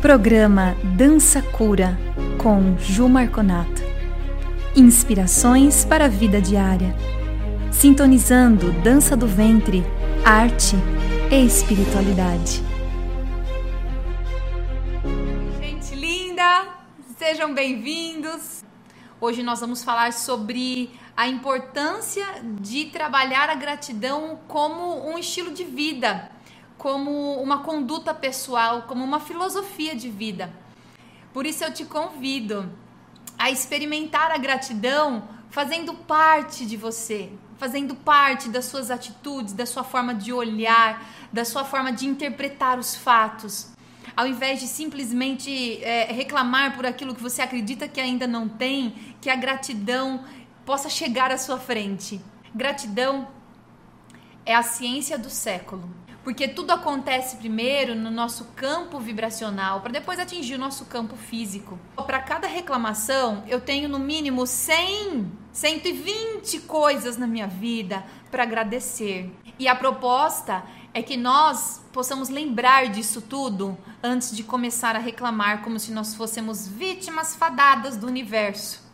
Programa Dança Cura com Ju Marconato. Inspirações para a vida diária. Sintonizando dança do ventre, arte e espiritualidade. Gente linda, sejam bem-vindos. Hoje nós vamos falar sobre a importância de trabalhar a gratidão como um estilo de vida como uma conduta pessoal, como uma filosofia de vida. Por isso eu te convido a experimentar a gratidão fazendo parte de você, fazendo parte das suas atitudes, da sua forma de olhar, da sua forma de interpretar os fatos. Ao invés de simplesmente é, reclamar por aquilo que você acredita que ainda não tem, que a gratidão possa chegar à sua frente. Gratidão é a ciência do século porque tudo acontece primeiro no nosso campo vibracional para depois atingir o nosso campo físico. Para cada reclamação, eu tenho no mínimo 100, 120 coisas na minha vida para agradecer. E a proposta é que nós possamos lembrar disso tudo antes de começar a reclamar como se nós fôssemos vítimas fadadas do universo.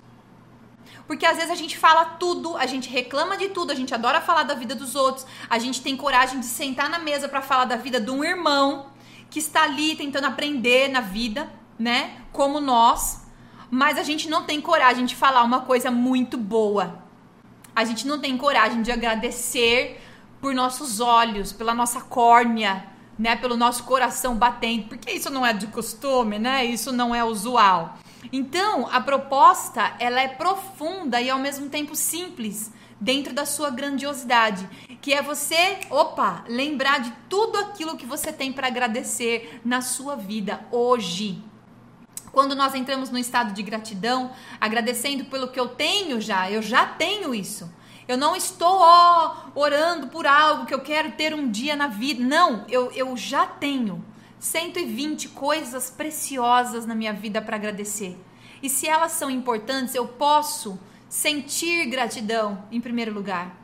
Porque às vezes a gente fala tudo, a gente reclama de tudo, a gente adora falar da vida dos outros, a gente tem coragem de sentar na mesa para falar da vida de um irmão que está ali tentando aprender na vida, né? Como nós, mas a gente não tem coragem de falar uma coisa muito boa. A gente não tem coragem de agradecer por nossos olhos, pela nossa córnea, né, pelo nosso coração batendo, porque isso não é de costume, né? Isso não é usual. Então, a proposta, ela é profunda e ao mesmo tempo simples dentro da sua grandiosidade, que é você, opa, lembrar de tudo aquilo que você tem para agradecer na sua vida hoje. Quando nós entramos no estado de gratidão, agradecendo pelo que eu tenho já, eu já tenho isso. Eu não estou ó, orando por algo que eu quero ter um dia na vida. Não, eu, eu já tenho. 120 coisas preciosas na minha vida para agradecer. E se elas são importantes, eu posso sentir gratidão em primeiro lugar,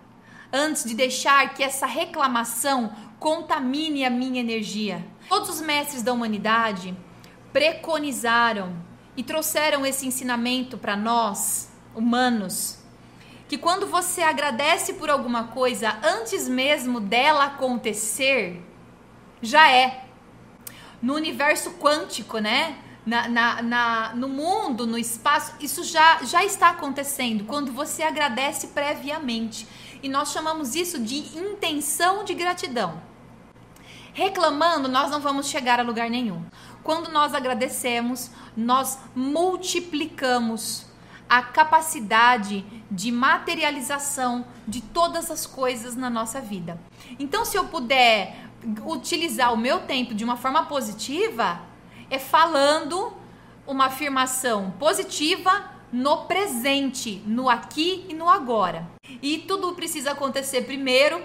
antes de deixar que essa reclamação contamine a minha energia. Todos os mestres da humanidade preconizaram e trouxeram esse ensinamento para nós, humanos, que quando você agradece por alguma coisa antes mesmo dela acontecer, já é no universo quântico, né? Na, na, na, no mundo, no espaço, isso já, já está acontecendo quando você agradece previamente. E nós chamamos isso de intenção de gratidão. Reclamando, nós não vamos chegar a lugar nenhum. Quando nós agradecemos, nós multiplicamos a capacidade de materialização de todas as coisas na nossa vida. Então, se eu puder utilizar o meu tempo de uma forma positiva é falando uma afirmação positiva no presente, no aqui e no agora. E tudo precisa acontecer primeiro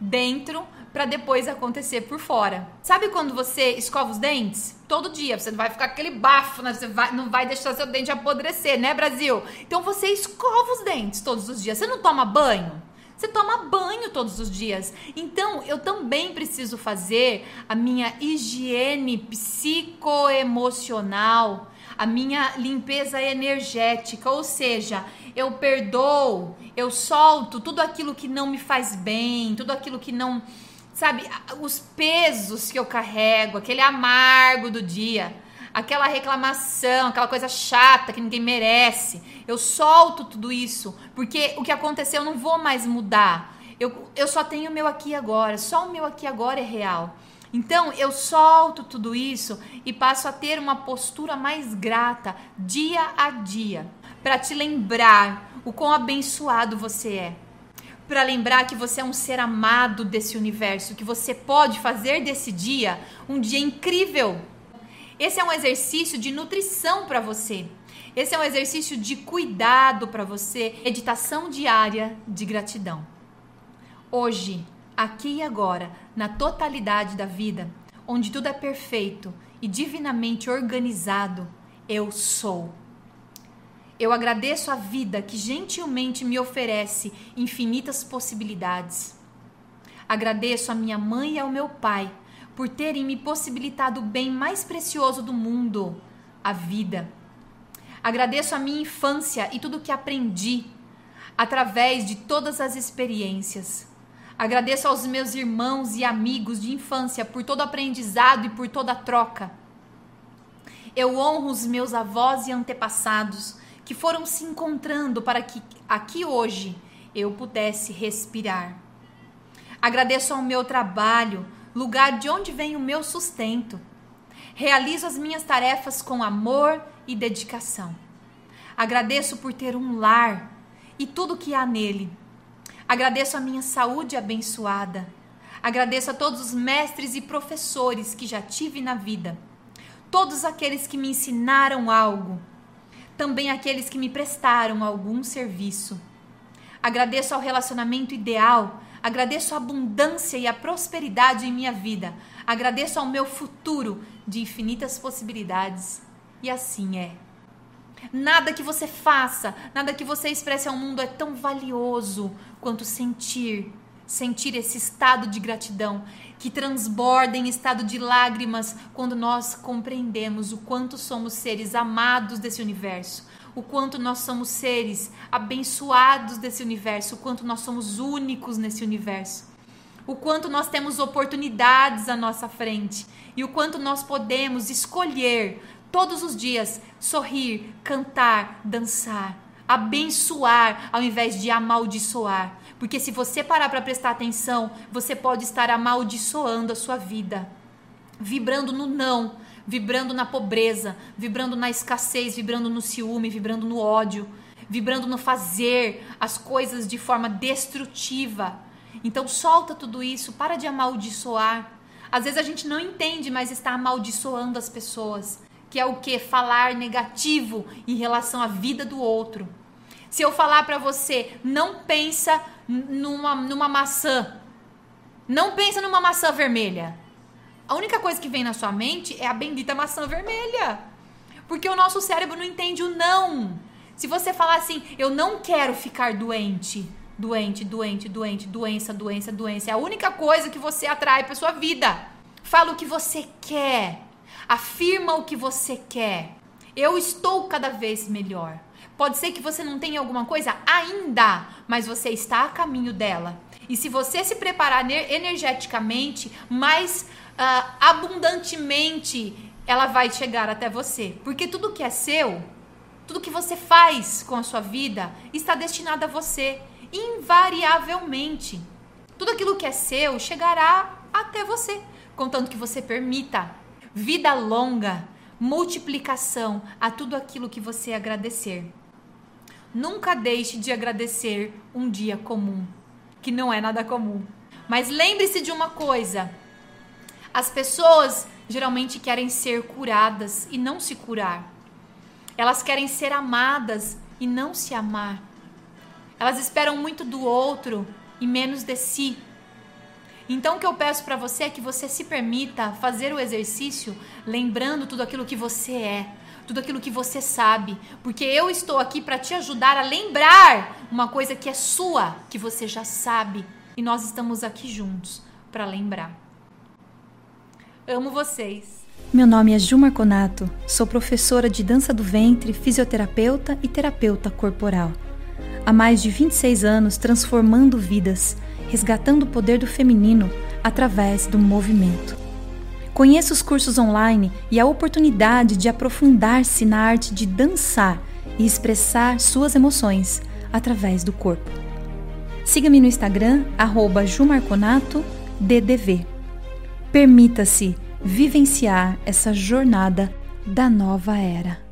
dentro para depois acontecer por fora. Sabe quando você escova os dentes? Todo dia, você não vai ficar aquele bafo, né? você vai, não vai deixar seu dente apodrecer, né, Brasil? Então você escova os dentes todos os dias. Você não toma banho? Você toma banho todos os dias. Então, eu também preciso fazer a minha higiene psicoemocional, a minha limpeza energética, ou seja, eu perdoo, eu solto tudo aquilo que não me faz bem, tudo aquilo que não, sabe, os pesos que eu carrego, aquele amargo do dia aquela reclamação, aquela coisa chata que ninguém merece. Eu solto tudo isso, porque o que aconteceu eu não vou mais mudar. Eu, eu só tenho o meu aqui agora, só o meu aqui agora é real. Então eu solto tudo isso e passo a ter uma postura mais grata dia a dia, para te lembrar o quão abençoado você é. Para lembrar que você é um ser amado desse universo, que você pode fazer desse dia um dia incrível esse é um exercício de nutrição para você. Esse é um exercício de cuidado para você, meditação diária de gratidão. Hoje, aqui e agora, na totalidade da vida, onde tudo é perfeito e divinamente organizado, eu sou. Eu agradeço a vida que gentilmente me oferece infinitas possibilidades. Agradeço a minha mãe e ao meu pai por terem me possibilitado o bem mais precioso do mundo, a vida. Agradeço a minha infância e tudo que aprendi através de todas as experiências. Agradeço aos meus irmãos e amigos de infância por todo o aprendizado e por toda a troca. Eu honro os meus avós e antepassados que foram se encontrando para que aqui hoje eu pudesse respirar. Agradeço ao meu trabalho, lugar de onde vem o meu sustento. Realizo as minhas tarefas com amor e dedicação. Agradeço por ter um lar e tudo que há nele. Agradeço a minha saúde abençoada. Agradeço a todos os mestres e professores que já tive na vida. Todos aqueles que me ensinaram algo. Também aqueles que me prestaram algum serviço. Agradeço ao relacionamento ideal Agradeço a abundância e a prosperidade em minha vida. Agradeço ao meu futuro de infinitas possibilidades. E assim é. Nada que você faça, nada que você expresse ao mundo é tão valioso quanto sentir, sentir esse estado de gratidão que transborda em estado de lágrimas quando nós compreendemos o quanto somos seres amados desse universo, o quanto nós somos seres abençoados desse universo, o quanto nós somos únicos nesse universo, o quanto nós temos oportunidades à nossa frente e o quanto nós podemos escolher todos os dias sorrir, cantar, dançar, abençoar ao invés de amaldiçoar. Porque se você parar para prestar atenção, você pode estar amaldiçoando a sua vida, vibrando no não, vibrando na pobreza, vibrando na escassez, vibrando no ciúme, vibrando no ódio, vibrando no fazer as coisas de forma destrutiva. Então solta tudo isso, para de amaldiçoar. Às vezes a gente não entende, mas está amaldiçoando as pessoas, que é o que falar negativo em relação à vida do outro. Se eu falar para você, não pensa numa, numa maçã, não pensa numa maçã vermelha. A única coisa que vem na sua mente é a bendita maçã vermelha. Porque o nosso cérebro não entende o não. Se você falar assim, eu não quero ficar doente, doente, doente, doente, doença, doença, doença, é a única coisa que você atrai para sua vida. Fala o que você quer. Afirma o que você quer. Eu estou cada vez melhor. Pode ser que você não tenha alguma coisa ainda, mas você está a caminho dela. E se você se preparar energeticamente, mais uh, abundantemente ela vai chegar até você. Porque tudo que é seu, tudo que você faz com a sua vida, está destinado a você, invariavelmente. Tudo aquilo que é seu chegará até você, contanto que você permita. Vida longa, multiplicação a tudo aquilo que você agradecer. Nunca deixe de agradecer um dia comum, que não é nada comum. Mas lembre-se de uma coisa: as pessoas geralmente querem ser curadas e não se curar. Elas querem ser amadas e não se amar. Elas esperam muito do outro e menos de si. Então o que eu peço para você é que você se permita fazer o exercício lembrando tudo aquilo que você é, tudo aquilo que você sabe, porque eu estou aqui para te ajudar a lembrar uma coisa que é sua, que você já sabe, e nós estamos aqui juntos para lembrar. Amo vocês. Meu nome é Ju Marconato, sou professora de dança do ventre, fisioterapeuta e terapeuta corporal. Há mais de 26 anos transformando vidas, resgatando o poder do feminino através do movimento. Conheça os cursos online e a oportunidade de aprofundar-se na arte de dançar e expressar suas emoções através do corpo. Siga-me no Instagram, arroba. Permita-se vivenciar essa jornada da nova era.